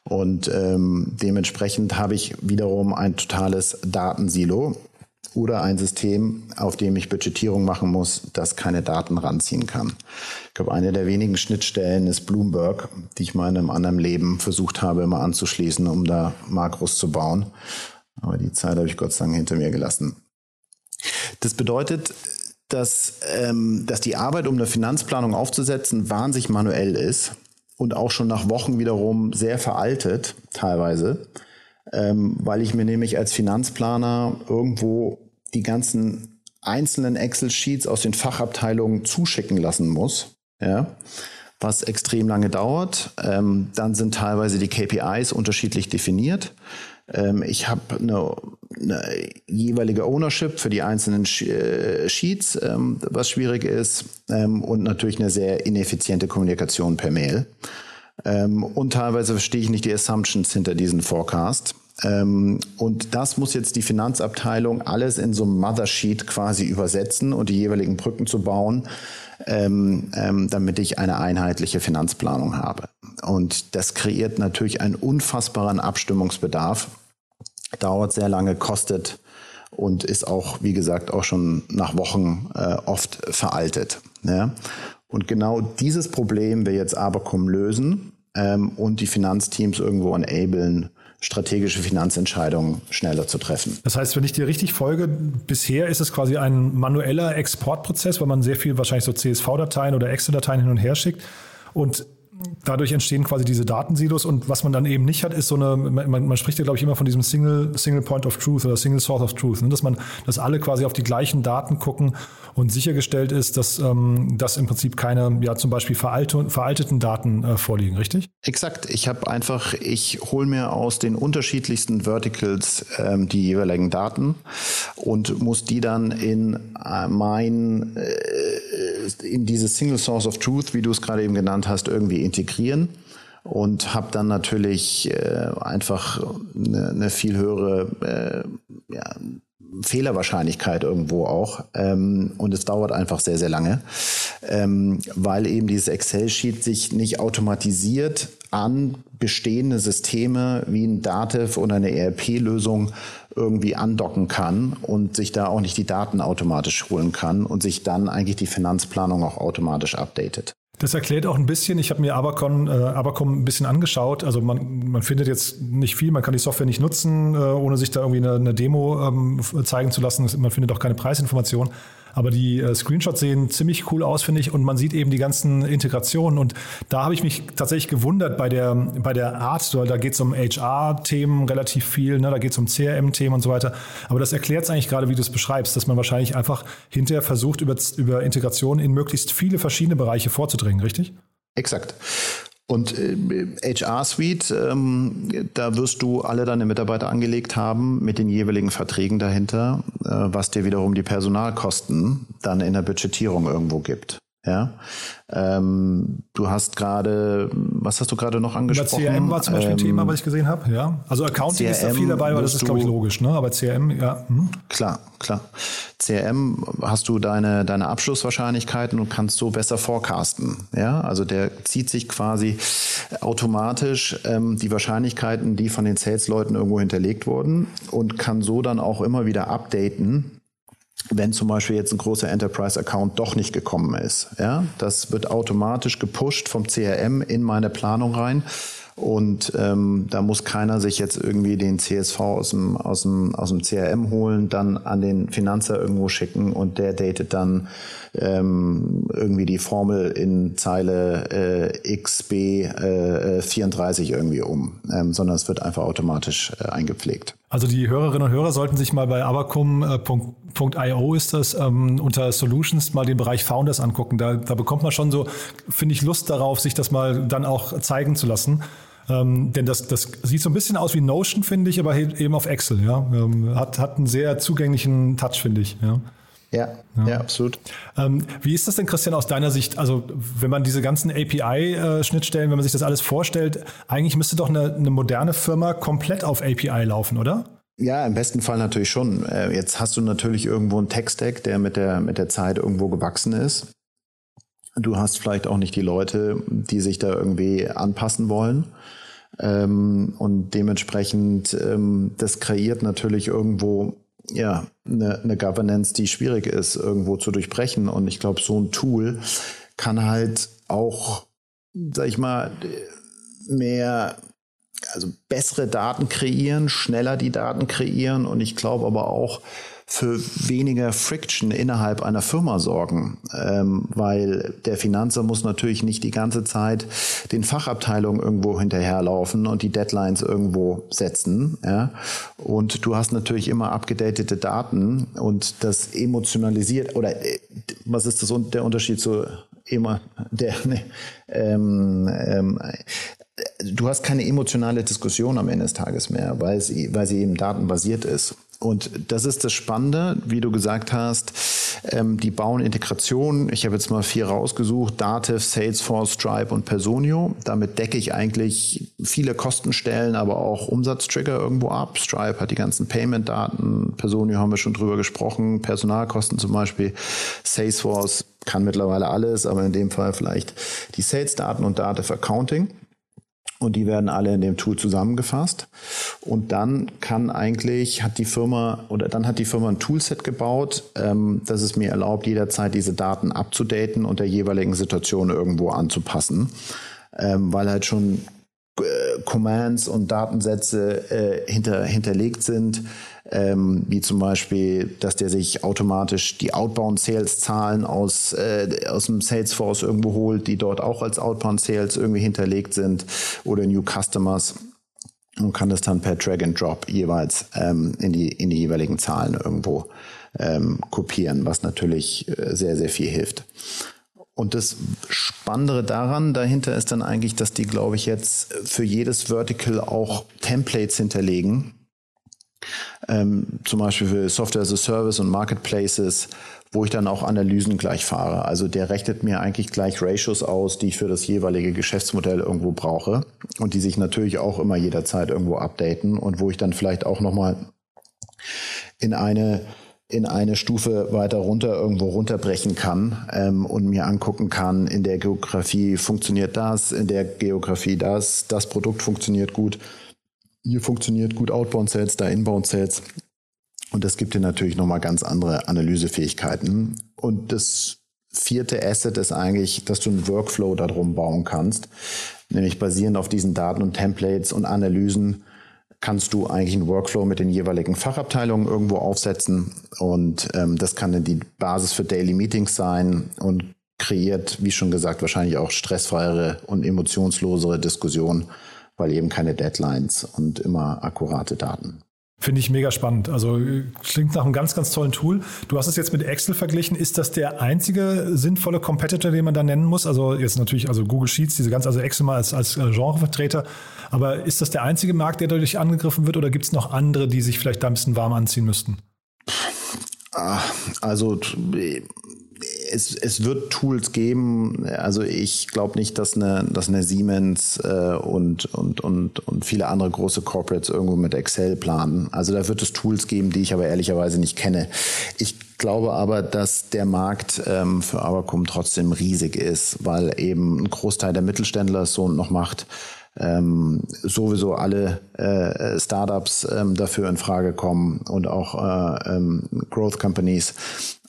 Und ähm, dementsprechend habe ich wiederum ein totales Datensilo oder ein System, auf dem ich Budgetierung machen muss, das keine Daten ranziehen kann. Ich glaube, eine der wenigen Schnittstellen ist Bloomberg, die ich mal in einem anderen Leben versucht habe, immer anzuschließen, um da Makros zu bauen. Aber die Zeit habe ich Gott sei Dank hinter mir gelassen. Das bedeutet, dass, ähm, dass die Arbeit, um eine Finanzplanung aufzusetzen, wahnsinnig manuell ist und auch schon nach Wochen wiederum sehr veraltet, teilweise ähm, weil ich mir nämlich als Finanzplaner irgendwo die ganzen einzelnen Excel-Sheets aus den Fachabteilungen zuschicken lassen muss. Ja was extrem lange dauert. Ähm, dann sind teilweise die KPIs unterschiedlich definiert. Ähm, ich habe eine, eine, jeweilige Ownership für die einzelnen äh, Sheets, ähm, was schwierig ist, ähm, und natürlich eine sehr ineffiziente Kommunikation per Mail. Ähm, und teilweise verstehe ich nicht die Assumptions hinter diesem Forecast. Ähm, und das muss jetzt die Finanzabteilung alles in so einem Mothersheet quasi übersetzen und die jeweiligen Brücken zu bauen, ähm, ähm, damit ich eine einheitliche Finanzplanung habe. Und das kreiert natürlich einen unfassbaren Abstimmungsbedarf, dauert sehr lange, kostet und ist auch, wie gesagt, auch schon nach Wochen äh, oft veraltet. Und genau dieses Problem wir jetzt Abercom lösen und die Finanzteams irgendwo enablen, strategische Finanzentscheidungen schneller zu treffen. Das heißt, wenn ich dir richtig folge, bisher ist es quasi ein manueller Exportprozess, weil man sehr viel wahrscheinlich so CSV-Dateien oder Excel-Dateien hin und her schickt. Und dadurch entstehen quasi diese Datensilos und was man dann eben nicht hat, ist so eine, man, man spricht ja glaube ich immer von diesem Single, Single Point of Truth oder Single Source of Truth, ne? dass man, dass alle quasi auf die gleichen Daten gucken und sichergestellt ist, dass, ähm, dass im Prinzip keine, ja zum Beispiel veralte, veralteten Daten äh, vorliegen, richtig? Exakt. Ich habe einfach, ich hole mir aus den unterschiedlichsten Verticals ähm, die jeweiligen Daten und muss die dann in äh, mein, äh, in dieses Single Source of Truth, wie du es gerade eben genannt hast, irgendwie integrieren und habe dann natürlich äh, einfach eine, eine, viel höhere äh, ja, Fehlerwahrscheinlichkeit irgendwo auch. Ähm, und es dauert einfach sehr, sehr lange, ähm, weil eben dieses Excel-Sheet sich nicht automatisiert an bestehende Systeme wie ein Dativ oder eine ERP-Lösung irgendwie andocken kann und sich da auch nicht die Daten automatisch holen kann und sich dann eigentlich die Finanzplanung auch automatisch updatet. Das erklärt auch ein bisschen, ich habe mir Abacon, äh, Abacom ein bisschen angeschaut. Also man, man findet jetzt nicht viel, man kann die Software nicht nutzen, äh, ohne sich da irgendwie eine, eine Demo ähm, zeigen zu lassen. Man findet auch keine Preisinformationen. Aber die äh, Screenshots sehen ziemlich cool aus, finde ich. Und man sieht eben die ganzen Integrationen. Und da habe ich mich tatsächlich gewundert bei der, bei der Art. Da geht es um HR-Themen relativ viel, ne? da geht es um CRM-Themen und so weiter. Aber das erklärt es eigentlich gerade, wie du es beschreibst, dass man wahrscheinlich einfach hinterher versucht, über, über Integration in möglichst viele verschiedene Bereiche vorzudringen, richtig? Exakt. Und äh, HR Suite, ähm, da wirst du alle deine Mitarbeiter angelegt haben mit den jeweiligen Verträgen dahinter, äh, was dir wiederum die Personalkosten dann in der Budgetierung irgendwo gibt. Ja, ähm, du hast gerade, was hast du gerade noch angesprochen? Bei CRM war zum Beispiel ähm, ein Thema, was ich gesehen habe. Ja, also Accounting CRM ist da viel dabei, aber das ist glaube ich logisch. Ne? Aber CRM, ja. Hm. Klar, klar. CRM hast du deine deine Abschlusswahrscheinlichkeiten und kannst so besser forecasten. Ja, also der zieht sich quasi automatisch ähm, die Wahrscheinlichkeiten, die von den Sales-Leuten irgendwo hinterlegt wurden und kann so dann auch immer wieder updaten wenn zum Beispiel jetzt ein großer Enterprise-Account doch nicht gekommen ist. Ja, das wird automatisch gepusht vom CRM in meine Planung rein. Und ähm, da muss keiner sich jetzt irgendwie den CSV aus dem, aus, dem, aus dem CRM holen, dann an den Finanzer irgendwo schicken und der datet dann ähm, irgendwie die Formel in Zeile äh, XB äh, 34 irgendwie um, ähm, sondern es wird einfach automatisch äh, eingepflegt. Also die Hörerinnen und Hörer sollten sich mal bei abacum.io ist das ähm, unter Solutions mal den Bereich Founders angucken. Da, da bekommt man schon so, finde ich, Lust darauf, sich das mal dann auch zeigen zu lassen. Ähm, denn das, das sieht so ein bisschen aus wie Notion, finde ich, aber eben auf Excel. Ja? Ähm, hat, hat einen sehr zugänglichen Touch, finde ich. Ja. Ja, ja, ja, absolut. Ähm, wie ist das denn, Christian, aus deiner Sicht? Also, wenn man diese ganzen API-Schnittstellen, wenn man sich das alles vorstellt, eigentlich müsste doch eine, eine moderne Firma komplett auf API laufen, oder? Ja, im besten Fall natürlich schon. Äh, jetzt hast du natürlich irgendwo einen Tech-Stack, der mit der, mit der Zeit irgendwo gewachsen ist. Du hast vielleicht auch nicht die Leute, die sich da irgendwie anpassen wollen. Ähm, und dementsprechend, ähm, das kreiert natürlich irgendwo ja, eine, eine Governance, die schwierig ist, irgendwo zu durchbrechen. Und ich glaube, so ein Tool kann halt auch, sag ich mal, mehr, also bessere Daten kreieren, schneller die Daten kreieren. Und ich glaube aber auch, für weniger Friction innerhalb einer Firma sorgen, ähm, weil der Finanzer muss natürlich nicht die ganze Zeit den Fachabteilungen irgendwo hinterherlaufen und die Deadlines irgendwo setzen. Ja? Und du hast natürlich immer abgedatete Daten und das emotionalisiert oder äh, was ist das der Unterschied zu immer der ne, ähm, ähm, du hast keine emotionale Diskussion am Ende des Tages mehr, weil sie, weil sie eben datenbasiert ist. Und das ist das Spannende, wie du gesagt hast, ähm, die bauen Integration. Ich habe jetzt mal vier rausgesucht, Dativ, Salesforce, Stripe und Personio. Damit decke ich eigentlich viele Kostenstellen, aber auch Umsatztrigger irgendwo ab. Stripe hat die ganzen Payment-Daten, Personio haben wir schon drüber gesprochen, Personalkosten zum Beispiel. Salesforce kann mittlerweile alles, aber in dem Fall vielleicht die Sales-Daten und Dativ Accounting und die werden alle in dem Tool zusammengefasst. Und dann kann eigentlich, hat die Firma oder dann hat die Firma ein Toolset gebaut, ähm, das es mir erlaubt, jederzeit diese Daten abzudaten und der jeweiligen Situation irgendwo anzupassen, ähm, weil halt schon äh, Commands und Datensätze äh, hinter, hinterlegt sind, ähm, wie zum Beispiel, dass der sich automatisch die Outbound-Sales-Zahlen aus, äh, aus dem Salesforce irgendwo holt, die dort auch als Outbound-Sales irgendwie hinterlegt sind oder New Customers und kann das dann per Drag and Drop jeweils ähm, in, die, in die jeweiligen Zahlen irgendwo ähm, kopieren, was natürlich äh, sehr, sehr viel hilft. Und das Spannende daran dahinter ist dann eigentlich, dass die, glaube ich, jetzt für jedes Vertical auch Templates hinterlegen. Ähm, zum Beispiel für Software as a Service und Marketplaces, wo ich dann auch Analysen gleich fahre. Also der rechnet mir eigentlich gleich Ratios aus, die ich für das jeweilige Geschäftsmodell irgendwo brauche und die sich natürlich auch immer jederzeit irgendwo updaten und wo ich dann vielleicht auch nochmal in eine in eine Stufe weiter runter irgendwo runterbrechen kann ähm, und mir angucken kann, in der Geografie funktioniert das, in der Geografie das, das Produkt funktioniert gut, hier funktioniert gut Outbound Sales, da Inbound Sales. Und das gibt dir natürlich nochmal ganz andere Analysefähigkeiten. Und das vierte Asset ist eigentlich, dass du einen Workflow darum bauen kannst, nämlich basierend auf diesen Daten und Templates und Analysen kannst du eigentlich einen Workflow mit den jeweiligen Fachabteilungen irgendwo aufsetzen und ähm, das kann dann die Basis für Daily Meetings sein und kreiert, wie schon gesagt, wahrscheinlich auch stressfreiere und emotionslosere Diskussionen, weil eben keine Deadlines und immer akkurate Daten. Finde ich mega spannend. Also klingt nach einem ganz, ganz tollen Tool. Du hast es jetzt mit Excel verglichen. Ist das der einzige sinnvolle Competitor, den man da nennen muss? Also jetzt natürlich, also Google Sheets, diese ganz, also Excel mal als, als Genrevertreter. Aber ist das der einzige Markt, der dadurch angegriffen wird oder gibt es noch andere, die sich vielleicht da ein bisschen warm anziehen müssten? Ah, also es, es wird Tools geben. Also ich glaube nicht, dass eine, dass eine Siemens äh, und, und, und, und viele andere große Corporates irgendwo mit Excel planen. Also da wird es Tools geben, die ich aber ehrlicherweise nicht kenne. Ich glaube aber, dass der Markt ähm, für Avacum trotzdem riesig ist, weil eben ein Großteil der Mittelständler es so noch macht. Ähm, sowieso alle äh, Startups ähm, dafür in Frage kommen und auch äh, ähm, Growth Companies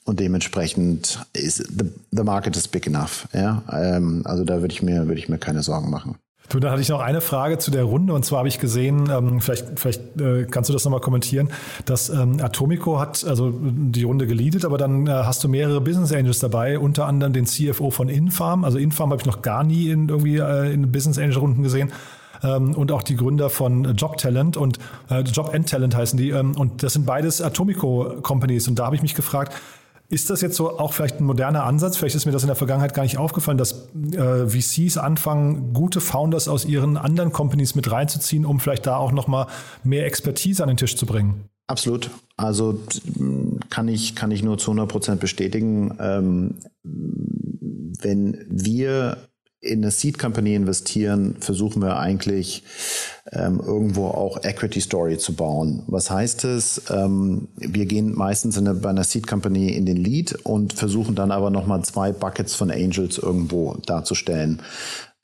und dementsprechend ist the, the market is big enough. Ja? Ähm, also da würde ich mir würde ich mir keine Sorgen machen. Du, da hatte ich noch eine Frage zu der Runde und zwar habe ich gesehen, ähm, vielleicht, vielleicht äh, kannst du das nochmal kommentieren, dass ähm, Atomico hat also die Runde geleadet, aber dann äh, hast du mehrere Business Angels dabei, unter anderem den CFO von Infarm. Also Infarm habe ich noch gar nie in irgendwie äh, in Business Angel Runden gesehen. ähm, und auch die Gründer von Job Talent und äh, Job and Talent heißen die. Ähm, und das sind beides Atomico Companies. Und da habe ich mich gefragt, ist das jetzt so auch vielleicht ein moderner Ansatz? Vielleicht ist mir das in der Vergangenheit gar nicht aufgefallen, dass äh, VCs anfangen, gute Founders aus ihren anderen Companies mit reinzuziehen, um vielleicht da auch nochmal mehr Expertise an den Tisch zu bringen. Absolut. Also kann ich, kann ich nur zu 100 Prozent bestätigen. Ähm, wenn wir in eine Seed Company investieren, versuchen wir eigentlich ähm, irgendwo auch Equity Story zu bauen. Was heißt es? Ähm, wir gehen meistens eine, bei einer Seed Company in den Lead und versuchen dann aber nochmal zwei Buckets von Angels irgendwo darzustellen.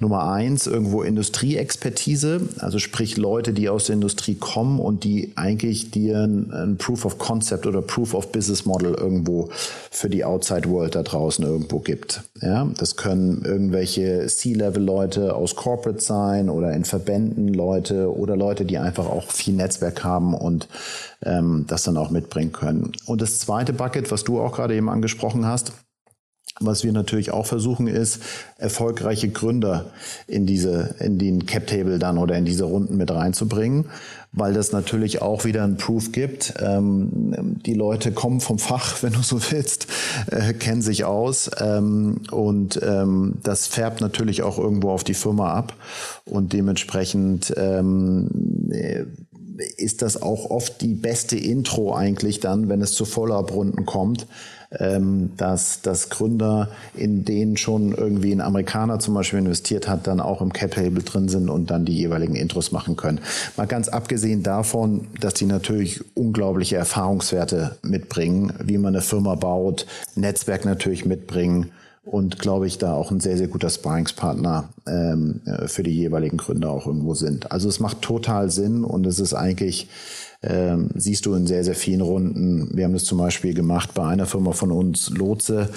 Nummer eins, irgendwo Industrieexpertise, also sprich Leute, die aus der Industrie kommen und die eigentlich dir ein, ein, Proof of Concept oder Proof of Business Model irgendwo für die Outside World da draußen irgendwo gibt. Ja, das können irgendwelche C-Level-Leute aus Corporate sein oder in Verbänden Leute oder Leute, die einfach auch viel Netzwerk haben und ähm, das dann auch mitbringen können. Und das zweite Bucket, was du auch gerade eben angesprochen hast, was wir natürlich auch versuchen, ist, erfolgreiche Gründer in diese, in den Cap Table dann oder in diese Runden mit reinzubringen, weil das natürlich auch wieder ein Proof gibt. Ähm, die Leute kommen vom Fach, wenn du so willst, äh, kennen sich aus ähm, und ähm, das färbt natürlich auch irgendwo auf die Firma ab und dementsprechend ähm, äh, ist das auch oft die beste Intro eigentlich dann, wenn es zu Follow-up-Runden kommt, ähm, dass, dass Gründer, in denen schon irgendwie ein Amerikaner zum Beispiel investiert hat, dann auch im Cap-Table drin sind und dann die jeweiligen Intros machen können. Mal ganz abgesehen davon, dass die natürlich unglaubliche Erfahrungswerte mitbringen, wie man eine Firma baut, Netzwerk natürlich mitbringen und glaube ich da auch ein sehr, sehr guter Sparringspartner ähm, für die jeweiligen Gründer auch irgendwo sind. Also es macht total Sinn und es ist eigentlich ähm, siehst du in sehr, sehr vielen Runden. Wir haben das zum Beispiel gemacht bei einer Firma von uns, Lotse,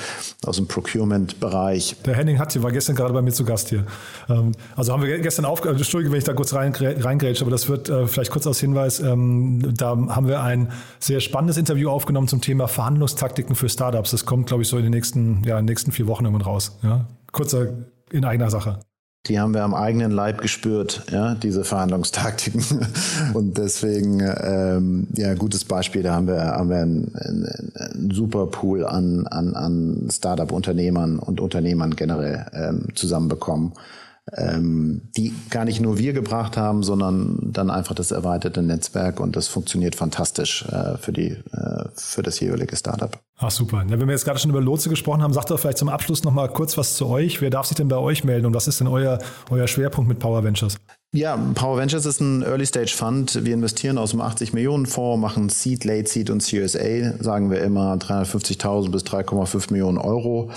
aus dem Procurement-Bereich. Der Henning Hatje war gestern gerade bei mir zu Gast hier. Ähm, also haben wir gestern aufgehört, Entschuldige, wenn ich da kurz rein, reingrätsche, aber das wird äh, vielleicht kurz als Hinweis, ähm, da haben wir ein sehr spannendes Interview aufgenommen zum Thema Verhandlungstaktiken für Startups. Das kommt, glaube ich, so in den nächsten, ja, in den nächsten vier Wochen irgendwann raus. Ja? Kurzer in eigener Sache. Die haben wir am eigenen Leib gespürt, ja, diese Verhandlungstaktiken. Und deswegen, ähm, ja, gutes Beispiel, da haben wir, haben wir einen, einen, einen super Pool an, an, an Startup-Unternehmern und Unternehmern generell ähm, zusammenbekommen ähm, die gar nicht nur wir gebracht haben, sondern dann einfach das erweiterte Netzwerk und das funktioniert fantastisch äh, für, die, äh, für das jeweilige Startup. Ach super. Ja, wenn wir jetzt gerade schon über Lotse gesprochen haben, sagt doch vielleicht zum Abschluss noch mal kurz was zu euch. Wer darf sich denn bei euch melden und was ist denn euer, euer Schwerpunkt mit Power Ventures? Ja, Power Ventures ist ein Early Stage Fund. Wir investieren aus dem 80 Millionen Fonds, machen Seed, Late Seed und CSA, sagen wir immer 350.000 bis 3,5 Millionen Euro.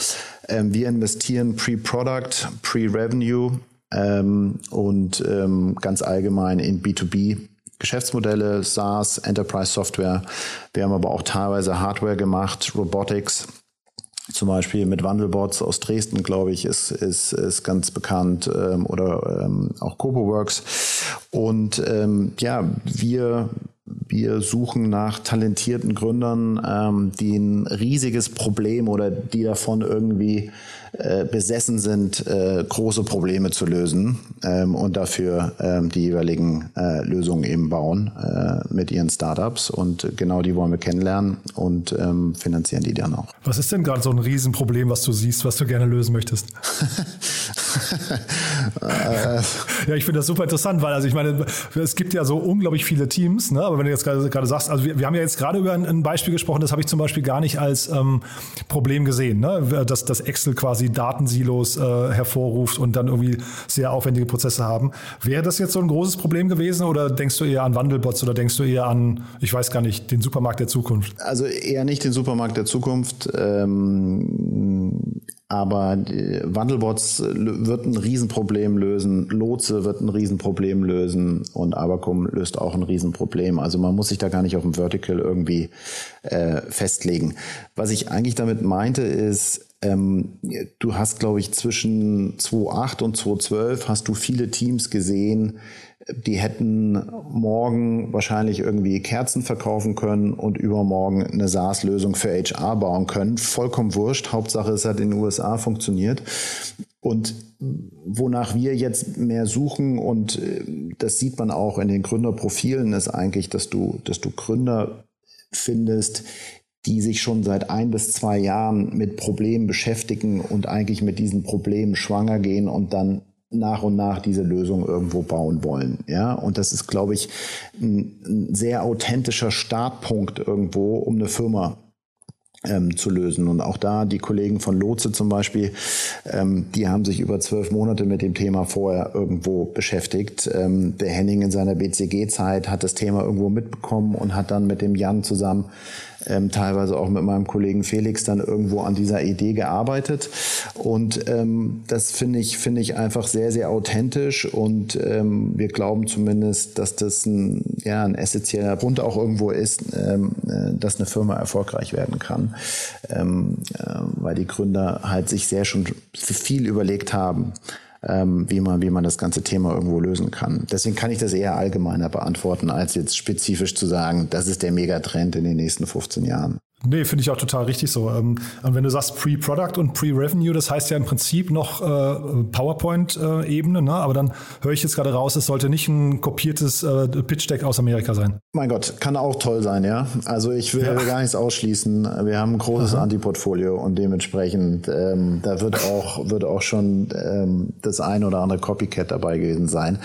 Ähm, wir investieren Pre-Product, Pre-Revenue ähm, und ähm, ganz allgemein in B2B. Geschäftsmodelle, SaaS, Enterprise Software. Wir haben aber auch teilweise Hardware gemacht, Robotics, zum Beispiel mit Wandelbots aus Dresden, glaube ich, ist, ist, ist ganz bekannt ähm, oder ähm, auch CoboWorks. Und ähm, ja, wir wir suchen nach talentierten Gründern, ähm, die ein riesiges Problem oder die davon irgendwie äh, besessen sind, äh, große Probleme zu lösen ähm, und dafür ähm, die jeweiligen äh, Lösungen eben bauen äh, mit ihren Startups. Und genau die wollen wir kennenlernen und ähm, finanzieren die dann auch. Was ist denn gerade so ein Riesenproblem, was du siehst, was du gerne lösen möchtest? ja, ich finde das super interessant, weil also ich meine, es gibt ja so unglaublich viele Teams, ne? aber wenn du jetzt gerade, sagst, also wir, wir, haben ja jetzt gerade über ein, ein Beispiel gesprochen, das habe ich zum Beispiel gar nicht als ähm, Problem gesehen, ne? dass das Excel quasi quasi Datensilos äh, hervorruft und dann irgendwie sehr aufwendige Prozesse haben. Wäre das jetzt so ein großes Problem gewesen oder denkst du eher an Wandelbots oder denkst du eher an, ich weiß gar nicht, den Supermarkt der Zukunft? Also eher nicht den Supermarkt der Zukunft. Ähm, aber Wandelbots wird ein Riesenproblem lösen, Lotse wird ein Riesenproblem lösen und Abercom löst auch ein Riesenproblem. Also man muss sich da gar nicht auf dem Vertical irgendwie äh, festlegen. Was ich eigentlich damit meinte ist, ähm, du hast, glaube ich, zwischen 2008 und 2012 hast du viele Teams gesehen, die hätten morgen wahrscheinlich irgendwie Kerzen verkaufen können und übermorgen eine SaaS-Lösung für HR bauen können. Vollkommen wurscht. Hauptsache, es hat in den USA funktioniert. Und wonach wir jetzt mehr suchen, und äh, das sieht man auch in den Gründerprofilen, ist eigentlich, dass du, dass du Gründer findest, die sich schon seit ein bis zwei Jahren mit Problemen beschäftigen und eigentlich mit diesen Problemen schwanger gehen und dann nach und nach diese Lösung irgendwo bauen wollen. Ja, und das ist, glaube ich, ein, ein sehr authentischer Startpunkt irgendwo, um eine Firma ähm, zu lösen. Und auch da die Kollegen von Lotse zum Beispiel, ähm, die haben sich über zwölf Monate mit dem Thema vorher irgendwo beschäftigt. Ähm, der Henning in seiner BCG-Zeit hat das Thema irgendwo mitbekommen und hat dann mit dem Jan zusammen ähm, teilweise auch mit meinem Kollegen Felix dann irgendwo an dieser Idee gearbeitet. Und ähm, das finde ich, finde ich einfach sehr, sehr authentisch und ähm, wir glauben zumindest, dass das ein, ja, ein essentieller Grund auch irgendwo ist, ähm, äh, dass eine Firma erfolgreich werden kann, ähm, äh, weil die Gründer halt sich sehr schon viel überlegt haben, ähm, wie, man, wie man das ganze Thema irgendwo lösen kann. Deswegen kann ich das eher allgemeiner beantworten, als jetzt spezifisch zu sagen, das ist der Megatrend in den nächsten 15 Jahren. Nee, finde ich auch total richtig so. Ähm, und wenn du sagst Pre-Product und Pre-Revenue, das heißt ja im Prinzip noch äh, PowerPoint-Ebene, ne? aber dann höre ich jetzt gerade raus, es sollte nicht ein kopiertes äh, Pitch-Deck aus Amerika sein. Mein Gott, kann auch toll sein, ja. Also ich will ja. gar nichts ausschließen. Wir haben ein großes Aha. Antiportfolio und dementsprechend, ähm, da wird auch, wird auch schon ähm, das ein oder andere Copycat dabei gewesen sein.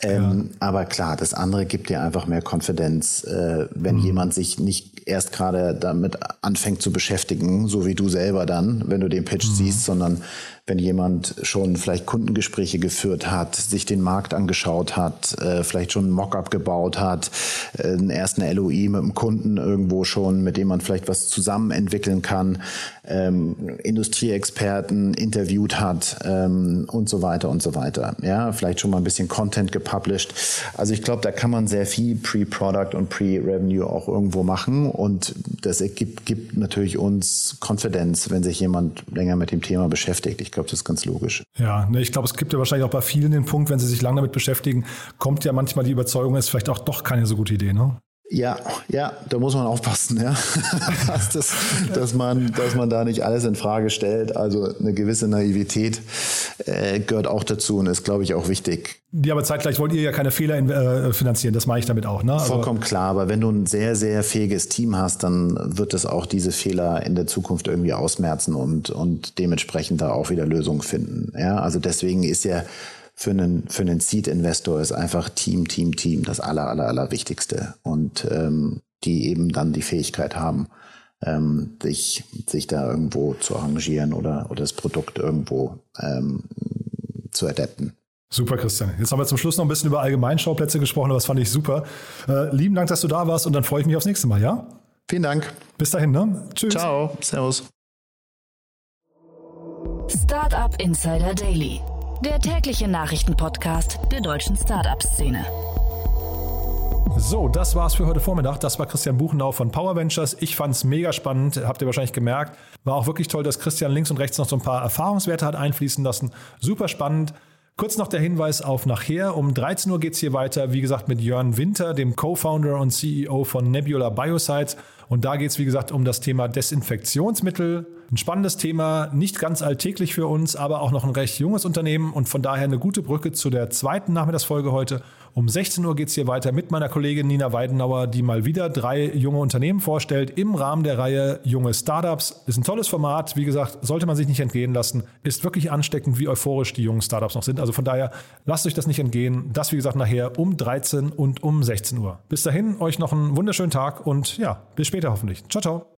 Ähm, ja. Aber klar, das andere gibt dir einfach mehr Konfidenz, äh, wenn mhm. jemand sich nicht erst gerade damit anfängt zu beschäftigen, so wie du selber dann, wenn du den Pitch mhm. siehst, sondern wenn jemand schon vielleicht Kundengespräche geführt hat, sich den Markt angeschaut hat, äh, vielleicht schon ein Mockup gebaut hat, äh, einen ersten LOI mit dem Kunden irgendwo schon, mit dem man vielleicht was zusammen entwickeln kann, ähm, Industrieexperten interviewt hat ähm, und so weiter und so weiter. Ja, vielleicht schon mal ein bisschen Content gepublished. Also ich glaube, da kann man sehr viel Pre-Product und Pre-Revenue auch irgendwo machen und das gibt, gibt natürlich uns Konfidenz, wenn sich jemand länger mit dem Thema beschäftigt. Ich glaube, das ist ganz logisch. Ja, ne, ich glaube, es gibt ja wahrscheinlich auch bei vielen den Punkt, wenn sie sich lange damit beschäftigen, kommt ja manchmal die Überzeugung, ist vielleicht auch doch keine so gute Idee, ne? Ja, ja, da muss man aufpassen, ja. dass, dass, man, dass man da nicht alles in Frage stellt. Also eine gewisse Naivität äh, gehört auch dazu und ist, glaube ich, auch wichtig. Ja, aber zeitgleich wollt ihr ja keine Fehler in, äh, finanzieren, das mache ich damit auch. Ne? Also Vollkommen klar, aber wenn du ein sehr, sehr fähiges Team hast, dann wird es auch diese Fehler in der Zukunft irgendwie ausmerzen und, und dementsprechend da auch wieder Lösungen finden. Ja, also deswegen ist ja für einen, für einen Seed-Investor ist einfach Team, Team, Team das aller, aller, aller Wichtigste. Und ähm, die eben dann die Fähigkeit haben, ähm, sich, sich da irgendwo zu arrangieren oder, oder das Produkt irgendwo ähm, zu adapten. Super, Christian. Jetzt haben wir zum Schluss noch ein bisschen über Allgemeinschauplätze gesprochen, aber das fand ich super. Äh, lieben Dank, dass du da warst und dann freue ich mich aufs nächste Mal, ja? Vielen Dank. Bis dahin, ne? Tschüss. Ciao. Servus. Startup Insider Daily der tägliche Nachrichtenpodcast der deutschen Startup-Szene. So, das war's für heute Vormittag. Das war Christian Buchenau von Power Ventures. Ich fand's mega spannend, habt ihr wahrscheinlich gemerkt. War auch wirklich toll, dass Christian links und rechts noch so ein paar Erfahrungswerte hat einfließen lassen. Super spannend. Kurz noch der Hinweis auf nachher. Um 13 Uhr geht's hier weiter, wie gesagt, mit Jörn Winter, dem Co-Founder und CEO von Nebula Biosides. Und da geht's wie gesagt, um das Thema Desinfektionsmittel. Ein spannendes Thema, nicht ganz alltäglich für uns, aber auch noch ein recht junges Unternehmen und von daher eine gute Brücke zu der zweiten Nachmittagsfolge heute. Um 16 Uhr geht es hier weiter mit meiner Kollegin Nina Weidenauer, die mal wieder drei junge Unternehmen vorstellt im Rahmen der Reihe Junge Startups. Ist ein tolles Format, wie gesagt, sollte man sich nicht entgehen lassen. Ist wirklich ansteckend, wie euphorisch die jungen Startups noch sind. Also von daher lasst euch das nicht entgehen. Das, wie gesagt, nachher um 13 und um 16 Uhr. Bis dahin, euch noch einen wunderschönen Tag und ja, bis später hoffentlich. Ciao, ciao.